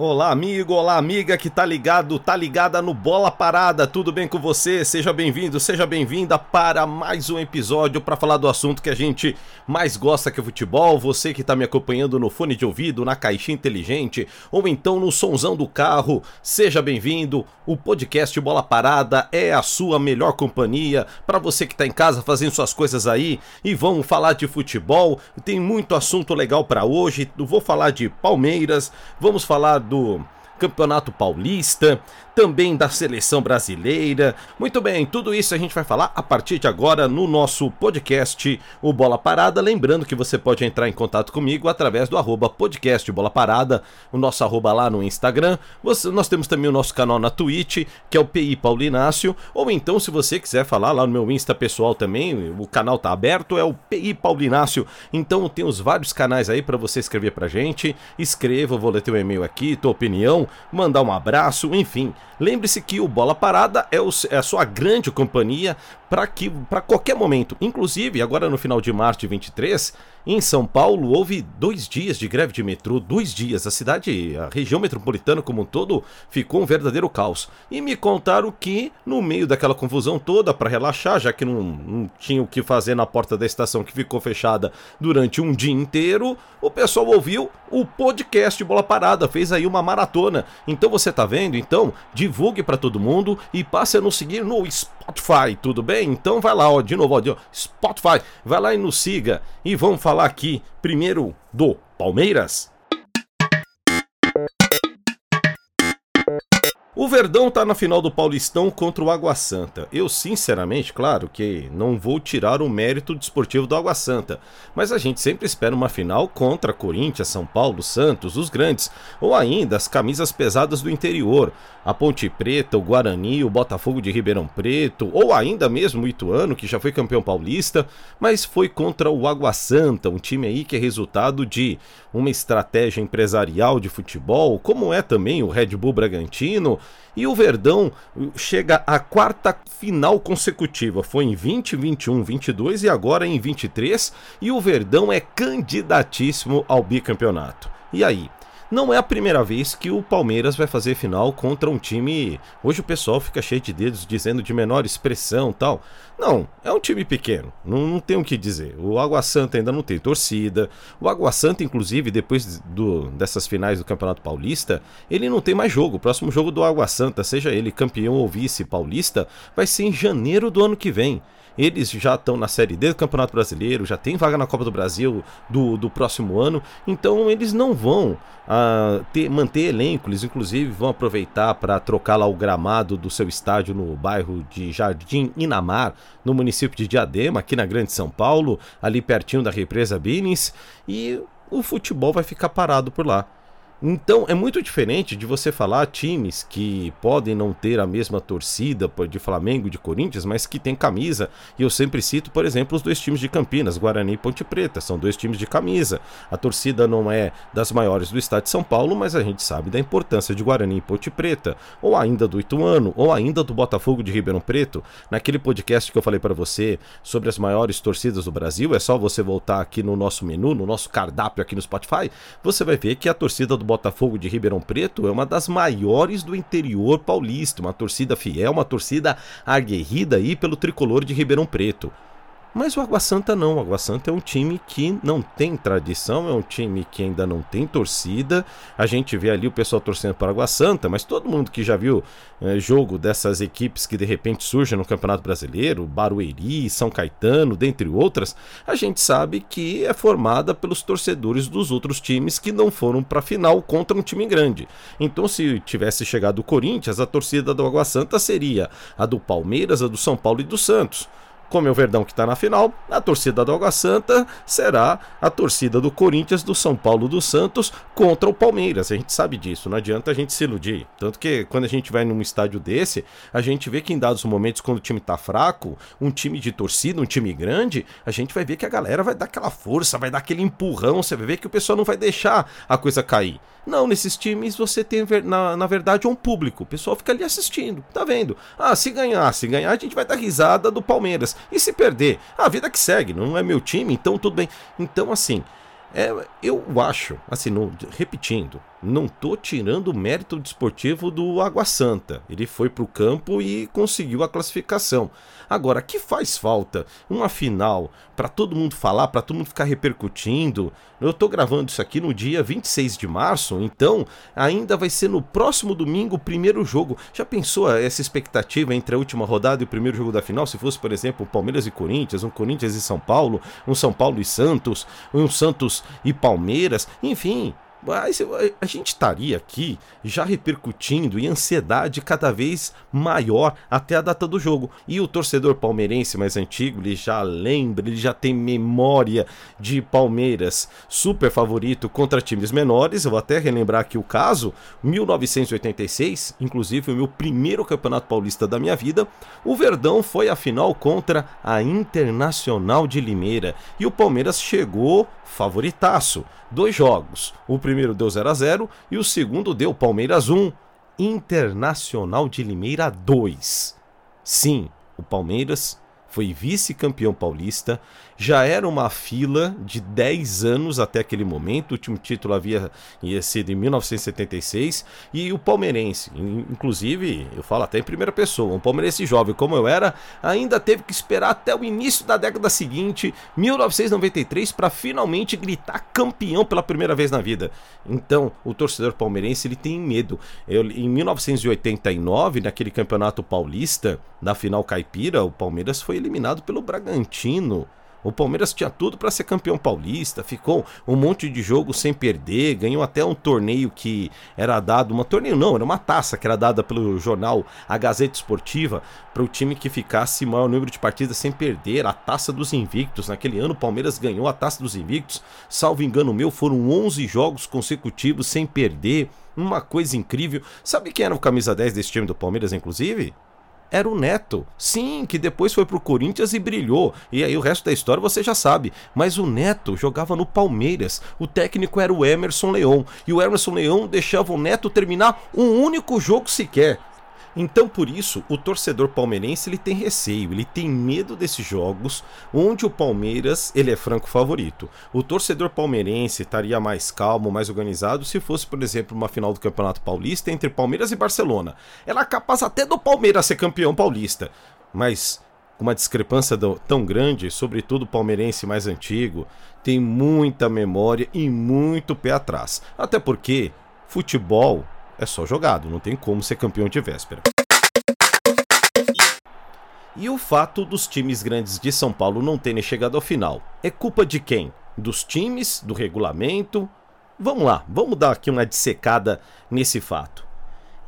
Olá, amigo, olá, amiga que tá ligado, tá ligada no Bola Parada. Tudo bem com você? Seja bem-vindo, seja bem-vinda para mais um episódio para falar do assunto que a gente mais gosta que é futebol. Você que tá me acompanhando no fone de ouvido, na caixinha inteligente ou então no sonzão do carro, seja bem-vindo. O podcast Bola Parada é a sua melhor companhia para você que tá em casa fazendo suas coisas aí e vamos falar de futebol. Tem muito assunto legal para hoje. vou falar de Palmeiras, vamos falar do Campeonato Paulista, também da seleção brasileira. Muito bem, tudo isso a gente vai falar a partir de agora no nosso podcast O Bola Parada. Lembrando que você pode entrar em contato comigo através do arroba podcast Bola Parada, o nosso arroba lá no Instagram. Você, nós temos também o nosso canal na Twitch, que é o PI Paulinácio. Ou então, se você quiser falar lá no meu Insta pessoal também, o canal tá aberto, é o PI Paulinácio. Então tem os vários canais aí para você escrever pra gente. Escreva, vou ler teu e-mail aqui, tua opinião, mandar um abraço, enfim. Lembre-se que o Bola Parada é, o, é a sua grande companhia para que para qualquer momento. Inclusive, agora no final de março de 23, em São Paulo houve dois dias de greve de metrô, dois dias. A cidade, a região metropolitana como um todo, ficou um verdadeiro caos. E me contaram que, no meio daquela confusão toda, para relaxar, já que não, não tinha o que fazer na porta da estação que ficou fechada durante um dia inteiro, o pessoal ouviu o podcast Bola Parada, fez aí uma maratona. Então você tá vendo? Então, divulgue para todo mundo e passe a nos seguir no Spotify, tudo bem? Então vai lá, ó, de novo, ó, Spotify, vai lá e nos siga e vamos falar aqui primeiro do Palmeiras. O Verdão tá na final do Paulistão contra o Água Santa. Eu, sinceramente, claro que não vou tirar o mérito desportivo do Água Santa, mas a gente sempre espera uma final contra Corinthians, São Paulo, Santos, os grandes, ou ainda as camisas pesadas do interior, a Ponte Preta, o Guarani, o Botafogo de Ribeirão Preto, ou ainda mesmo o Ituano, que já foi campeão paulista, mas foi contra o Água Santa, um time aí que é resultado de uma estratégia empresarial de futebol, como é também o Red Bull Bragantino e o Verdão chega à quarta final consecutiva. Foi em 20, 21, 22 e agora em 23. E o Verdão é candidatíssimo ao bicampeonato. E aí? Não é a primeira vez que o Palmeiras vai fazer final contra um time. Hoje o pessoal fica cheio de dedos dizendo de menor expressão tal. Não, é um time pequeno, não, não tem o que dizer. O Água Santa ainda não tem torcida. O Água Santa, inclusive, depois do, dessas finais do Campeonato Paulista, ele não tem mais jogo. O próximo jogo do Água Santa, seja ele campeão ou vice paulista, vai ser em janeiro do ano que vem. Eles já estão na Série D do Campeonato Brasileiro, já tem vaga na Copa do Brasil do, do próximo ano, então eles não vão uh, ter, manter elenco, eles inclusive vão aproveitar para trocar lá o gramado do seu estádio no bairro de Jardim Inamar, no município de Diadema, aqui na Grande São Paulo, ali pertinho da represa Bines, e o futebol vai ficar parado por lá. Então é muito diferente de você falar times que podem não ter a mesma torcida de Flamengo e de Corinthians, mas que tem camisa. E eu sempre cito, por exemplo, os dois times de Campinas, Guarani e Ponte Preta. São dois times de camisa. A torcida não é das maiores do estado de São Paulo, mas a gente sabe da importância de Guarani e Ponte Preta, ou ainda do Ituano, ou ainda do Botafogo de Ribeirão Preto. Naquele podcast que eu falei para você sobre as maiores torcidas do Brasil, é só você voltar aqui no nosso menu, no nosso cardápio aqui no Spotify, você vai ver que a torcida do Botafogo de Ribeirão Preto é uma das maiores do interior paulista, uma torcida fiel, uma torcida aguerrida aí pelo tricolor de Ribeirão Preto. Mas o Água Santa não. O Água Santa é um time que não tem tradição, é um time que ainda não tem torcida. A gente vê ali o pessoal torcendo para Água Santa, mas todo mundo que já viu é, jogo dessas equipes que de repente surgem no Campeonato Brasileiro, Barueri, São Caetano, dentre outras, a gente sabe que é formada pelos torcedores dos outros times que não foram para a final contra um time grande. Então, se tivesse chegado o Corinthians, a torcida do Água Santa seria a do Palmeiras, a do São Paulo e do Santos. Como é o Verdão que está na final, a torcida do Água Santa será a torcida do Corinthians, do São Paulo dos Santos contra o Palmeiras. A gente sabe disso, não adianta a gente se iludir. Tanto que quando a gente vai num estádio desse, a gente vê que em dados momentos, quando o time está fraco, um time de torcida, um time grande, a gente vai ver que a galera vai dar aquela força, vai dar aquele empurrão, você vai ver que o pessoal não vai deixar a coisa cair. Não, nesses times você tem, na, na verdade, um público. O pessoal fica ali assistindo, tá vendo? Ah, se ganhar, se ganhar, a gente vai dar risada do Palmeiras. E se perder? A vida que segue, não é meu time, então tudo bem. Então, assim, é, eu acho, assim, no, repetindo, não tô tirando o mérito desportivo do Água Santa. Ele foi para o campo e conseguiu a classificação. Agora, que faz falta? Uma final para todo mundo falar, para todo mundo ficar repercutindo. Eu tô gravando isso aqui no dia 26 de março, então ainda vai ser no próximo domingo o primeiro jogo. Já pensou essa expectativa entre a última rodada e o primeiro jogo da final? Se fosse, por exemplo, Palmeiras e Corinthians, um Corinthians e São Paulo, um São Paulo e Santos, um Santos e Palmeiras, enfim, mas a gente estaria aqui já repercutindo em ansiedade cada vez maior até a data do jogo. E o torcedor palmeirense mais antigo, ele já lembra, ele já tem memória de Palmeiras super favorito contra times menores. Eu vou até relembrar aqui o caso, 1986, inclusive o meu primeiro campeonato paulista da minha vida. O Verdão foi a final contra a Internacional de Limeira e o Palmeiras chegou favoritaço. Dois jogos. O primeiro deu 0 a 0 e o segundo deu Palmeiras 1, Internacional de Limeira 2. Sim, o Palmeiras foi vice-campeão paulista, já era uma fila de 10 anos até aquele momento, o último título havia sido em 1976, e o palmeirense, inclusive, eu falo até em primeira pessoa, um palmeirense jovem como eu era, ainda teve que esperar até o início da década seguinte, 1993, para finalmente gritar campeão pela primeira vez na vida. Então, o torcedor palmeirense ele tem medo. Eu, em 1989, naquele campeonato paulista, na final caipira, o Palmeiras foi eliminado pelo Bragantino. O Palmeiras tinha tudo para ser campeão paulista, ficou um monte de jogo sem perder, ganhou até um torneio que era dado, uma torneio não, era uma taça que era dada pelo jornal A Gazeta Esportiva para o time que ficasse maior número de partidas sem perder, a taça dos invictos. Naquele ano o Palmeiras ganhou a taça dos invictos, salvo engano meu, foram 11 jogos consecutivos sem perder, uma coisa incrível. Sabe quem era o camisa 10 desse time do Palmeiras inclusive? Era o Neto. Sim, que depois foi pro Corinthians e brilhou. E aí o resto da história você já sabe. Mas o Neto jogava no Palmeiras. O técnico era o Emerson Leão. E o Emerson Leão deixava o Neto terminar um único jogo sequer. Então, por isso, o torcedor palmeirense ele tem receio, ele tem medo desses jogos onde o Palmeiras ele é franco favorito. O torcedor palmeirense estaria mais calmo, mais organizado se fosse, por exemplo, uma final do Campeonato Paulista entre Palmeiras e Barcelona. Ela é capaz até do Palmeiras ser campeão paulista, mas com uma discrepância tão grande, sobretudo palmeirense mais antigo, tem muita memória e muito pé atrás. Até porque futebol é só jogado, não tem como ser campeão de véspera. E o fato dos times grandes de São Paulo não terem chegado ao final é culpa de quem? Dos times, do regulamento? Vamos lá, vamos dar aqui uma dissecada nesse fato.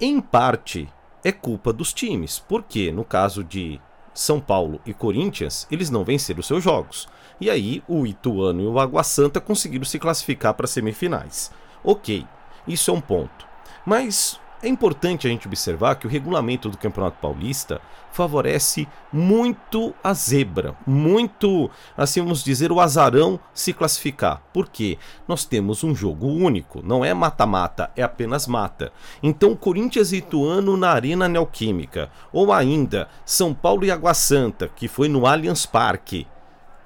Em parte, é culpa dos times, porque no caso de São Paulo e Corinthians, eles não venceram seus jogos. E aí o Ituano e o Água Santa conseguiram se classificar para semifinais. Ok, isso é um ponto. Mas é importante a gente observar que o regulamento do Campeonato Paulista favorece muito a zebra, muito, assim vamos dizer, o azarão se classificar. Por quê? Nós temos um jogo único, não é mata-mata, é apenas mata. Então, Corinthians e Ituano na Arena Neoquímica, ou ainda São Paulo e Água Santa, que foi no Allianz Parque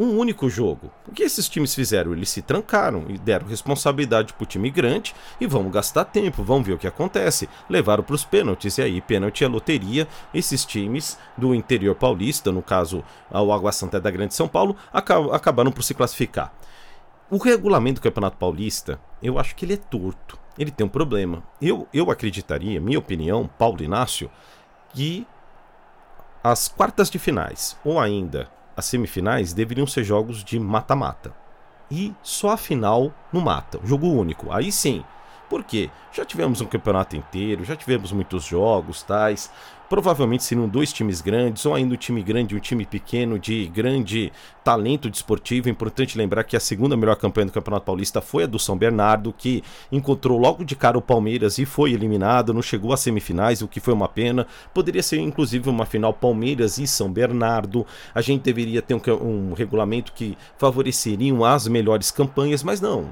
um único jogo. O que esses times fizeram? Eles se trancaram e deram responsabilidade para o time grande e vamos gastar tempo, vamos ver o que acontece. Levaram para os pênaltis e aí pênalti é loteria. Esses times do interior paulista, no caso o Água Santa é da Grande São Paulo, acabaram por se classificar. O regulamento do Campeonato Paulista, eu acho que ele é torto. Ele tem um problema. Eu, eu acreditaria, minha opinião, Paulo Inácio, que as quartas de finais, ou ainda as semifinais deveriam ser jogos de mata-mata. E só a final no mata, jogo único. Aí sim. Por quê? Já tivemos um campeonato inteiro, já tivemos muitos jogos, tais provavelmente seriam dois times grandes, ou ainda um time grande e um time pequeno de grande talento desportivo. É importante lembrar que a segunda melhor campanha do Campeonato Paulista foi a do São Bernardo, que encontrou logo de cara o Palmeiras e foi eliminado, não chegou às semifinais, o que foi uma pena. Poderia ser inclusive uma final Palmeiras e São Bernardo. A gente deveria ter um, um regulamento que favoreceriam as melhores campanhas, mas não,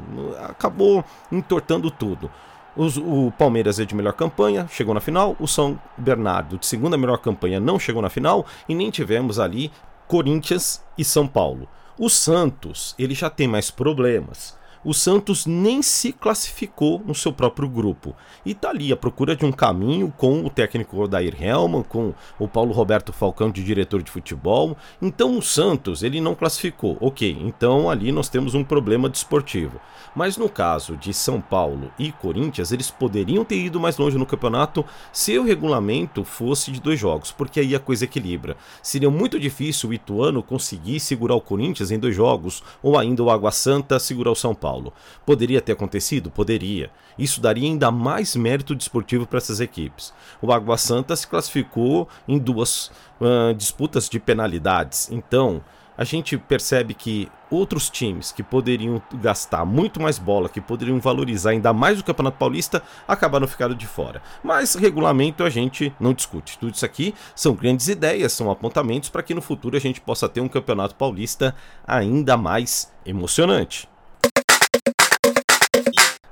acabou entortando tudo. Os, o Palmeiras é de melhor campanha, chegou na final. O São Bernardo, de segunda melhor campanha, não chegou na final. E nem tivemos ali Corinthians e São Paulo. O Santos, ele já tem mais problemas. O Santos nem se classificou no seu próprio grupo. E tá ali à procura de um caminho com o técnico Odair Helman, com o Paulo Roberto Falcão de diretor de futebol. Então o Santos, ele não classificou. OK, então ali nós temos um problema desportivo. Mas no caso de São Paulo e Corinthians, eles poderiam ter ido mais longe no campeonato se o regulamento fosse de dois jogos, porque aí a coisa equilibra. Seria muito difícil o Ituano conseguir segurar o Corinthians em dois jogos, ou ainda o Água Santa segurar o São Paulo. Poderia ter acontecido? Poderia. Isso daria ainda mais mérito desportivo para essas equipes. O Água Santa se classificou em duas uh, disputas de penalidades, então a gente percebe que outros times que poderiam gastar muito mais bola, que poderiam valorizar ainda mais o Campeonato Paulista, acabaram ficando de fora. Mas regulamento a gente não discute. Tudo isso aqui são grandes ideias, são apontamentos para que no futuro a gente possa ter um Campeonato Paulista ainda mais emocionante.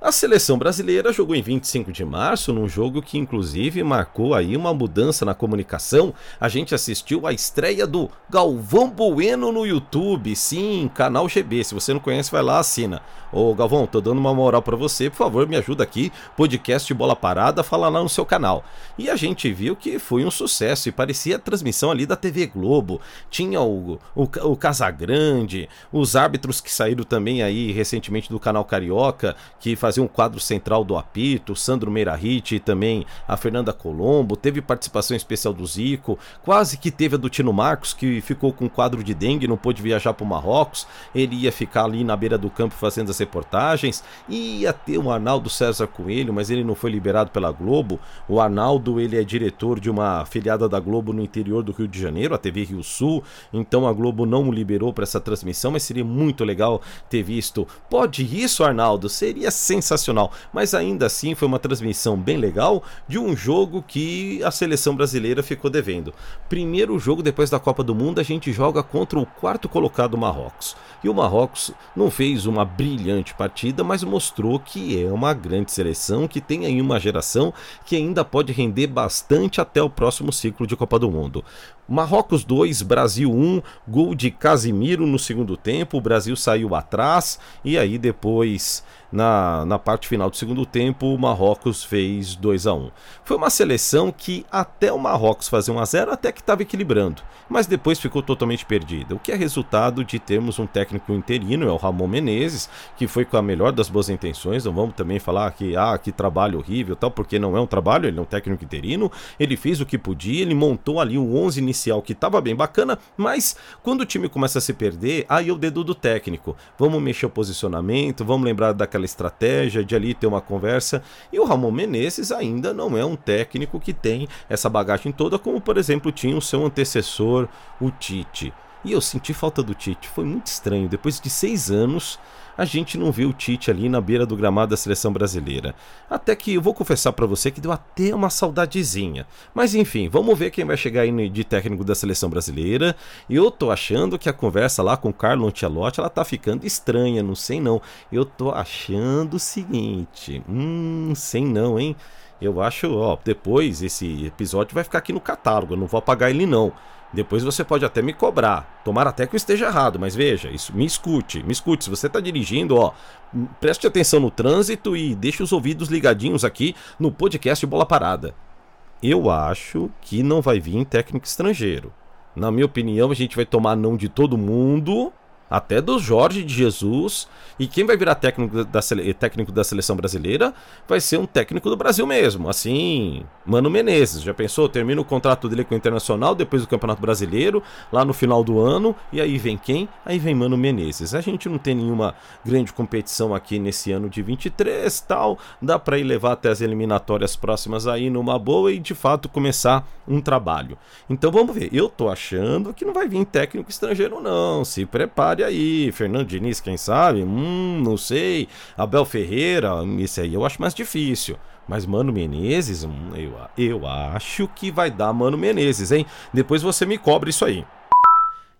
A seleção brasileira jogou em 25 de março, num jogo que inclusive marcou aí uma mudança na comunicação. A gente assistiu a estreia do Galvão Bueno no YouTube, sim, canal GB. Se você não conhece, vai lá, assina. Ô Galvão, tô dando uma moral para você, por favor, me ajuda aqui. Podcast Bola Parada, fala lá no seu canal. E a gente viu que foi um sucesso e parecia a transmissão ali da TV Globo. Tinha o, o, o Casagrande, os árbitros que saíram também aí recentemente do canal Carioca, que faziam um quadro central do apito, Sandro Meirahit e também a Fernanda Colombo, teve participação especial do Zico, quase que teve a do Tino Marcos, que ficou com um quadro de dengue, não pôde viajar para o Marrocos, ele ia ficar ali na beira do campo fazendo as reportagens, ia ter o Arnaldo César Coelho, mas ele não foi liberado pela Globo, o Arnaldo ele é diretor de uma afiliada da Globo no interior do Rio de Janeiro, a TV Rio Sul, então a Globo não o liberou para essa transmissão, mas seria muito legal ter visto. Pode isso, Arnaldo? Seria sensacional sensacional. Mas ainda assim foi uma transmissão bem legal de um jogo que a seleção brasileira ficou devendo. Primeiro jogo depois da Copa do Mundo, a gente joga contra o quarto colocado Marrocos. E o Marrocos não fez uma brilhante partida, mas mostrou que é uma grande seleção, que tem aí uma geração que ainda pode render bastante até o próximo ciclo de Copa do Mundo. Marrocos 2, Brasil 1, gol de Casimiro no segundo tempo. O Brasil saiu atrás e aí depois na, na parte final do segundo tempo, o Marrocos fez 2 a 1 Foi uma seleção que até o Marrocos fazer 1 a 0 até que estava equilibrando, mas depois ficou totalmente perdida, o que é resultado de termos um técnico interino, é o Ramon Menezes, que foi com a melhor das boas intenções, não vamos também falar que, ah, que trabalho horrível tal, porque não é um trabalho, ele é um técnico interino, ele fez o que podia, ele montou ali um 11 inicial que estava bem bacana, mas quando o time começa a se perder, aí é o dedo do técnico, vamos mexer o posicionamento, vamos lembrar daquela aquela estratégia de ali ter uma conversa. E o Ramon Menezes ainda não é um técnico que tem essa bagagem toda, como por exemplo tinha o seu antecessor, o Tite. E eu senti falta do Tite. Foi muito estranho. Depois de seis anos, a gente não viu o Tite ali na beira do gramado da seleção brasileira. Até que eu vou confessar para você que deu até uma saudadezinha. Mas enfim, vamos ver quem vai chegar aí de técnico da seleção brasileira. E eu tô achando que a conversa lá com o Carlo Ancelotti, ela tá ficando estranha, não sei não. Eu tô achando o seguinte, hum, sei não, hein? Eu acho, ó, depois esse episódio vai ficar aqui no catálogo, eu não vou apagar ele não. Depois você pode até me cobrar. Tomara até que eu esteja errado, mas veja, isso me escute, me escute. Se você está dirigindo, ó, preste atenção no trânsito e deixe os ouvidos ligadinhos aqui no podcast Bola Parada. Eu acho que não vai vir técnico estrangeiro. Na minha opinião, a gente vai tomar não de todo mundo até do Jorge de Jesus. E quem vai virar técnico da, técnico da seleção brasileira vai ser um técnico do Brasil mesmo. Assim, Mano Menezes. Já pensou? Termina o contrato dele com o Internacional depois do Campeonato Brasileiro, lá no final do ano. E aí vem quem? Aí vem Mano Menezes. A gente não tem nenhuma grande competição aqui nesse ano de 23 tal. Dá para ir levar até as eliminatórias próximas aí numa boa e de fato começar um trabalho. Então vamos ver. Eu tô achando que não vai vir técnico estrangeiro, não. Se prepare aí. Fernando Diniz, quem sabe? Hum, não sei. Abel Ferreira, esse aí eu acho mais difícil. Mas Mano Menezes, hum, eu, eu acho que vai dar Mano Menezes, hein? Depois você me cobre isso aí.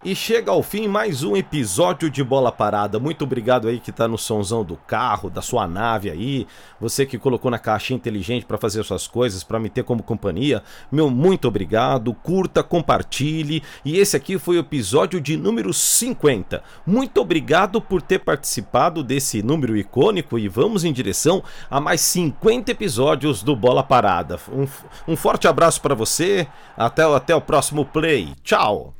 E chega ao fim mais um episódio de Bola Parada. Muito obrigado aí que tá no sonzão do carro, da sua nave aí. Você que colocou na caixa inteligente para fazer suas coisas, para me ter como companhia. Meu muito obrigado. Curta, compartilhe. E esse aqui foi o episódio de número 50. Muito obrigado por ter participado desse número icônico e vamos em direção a mais 50 episódios do Bola Parada. Um, um forte abraço para você. Até, até o próximo play. Tchau.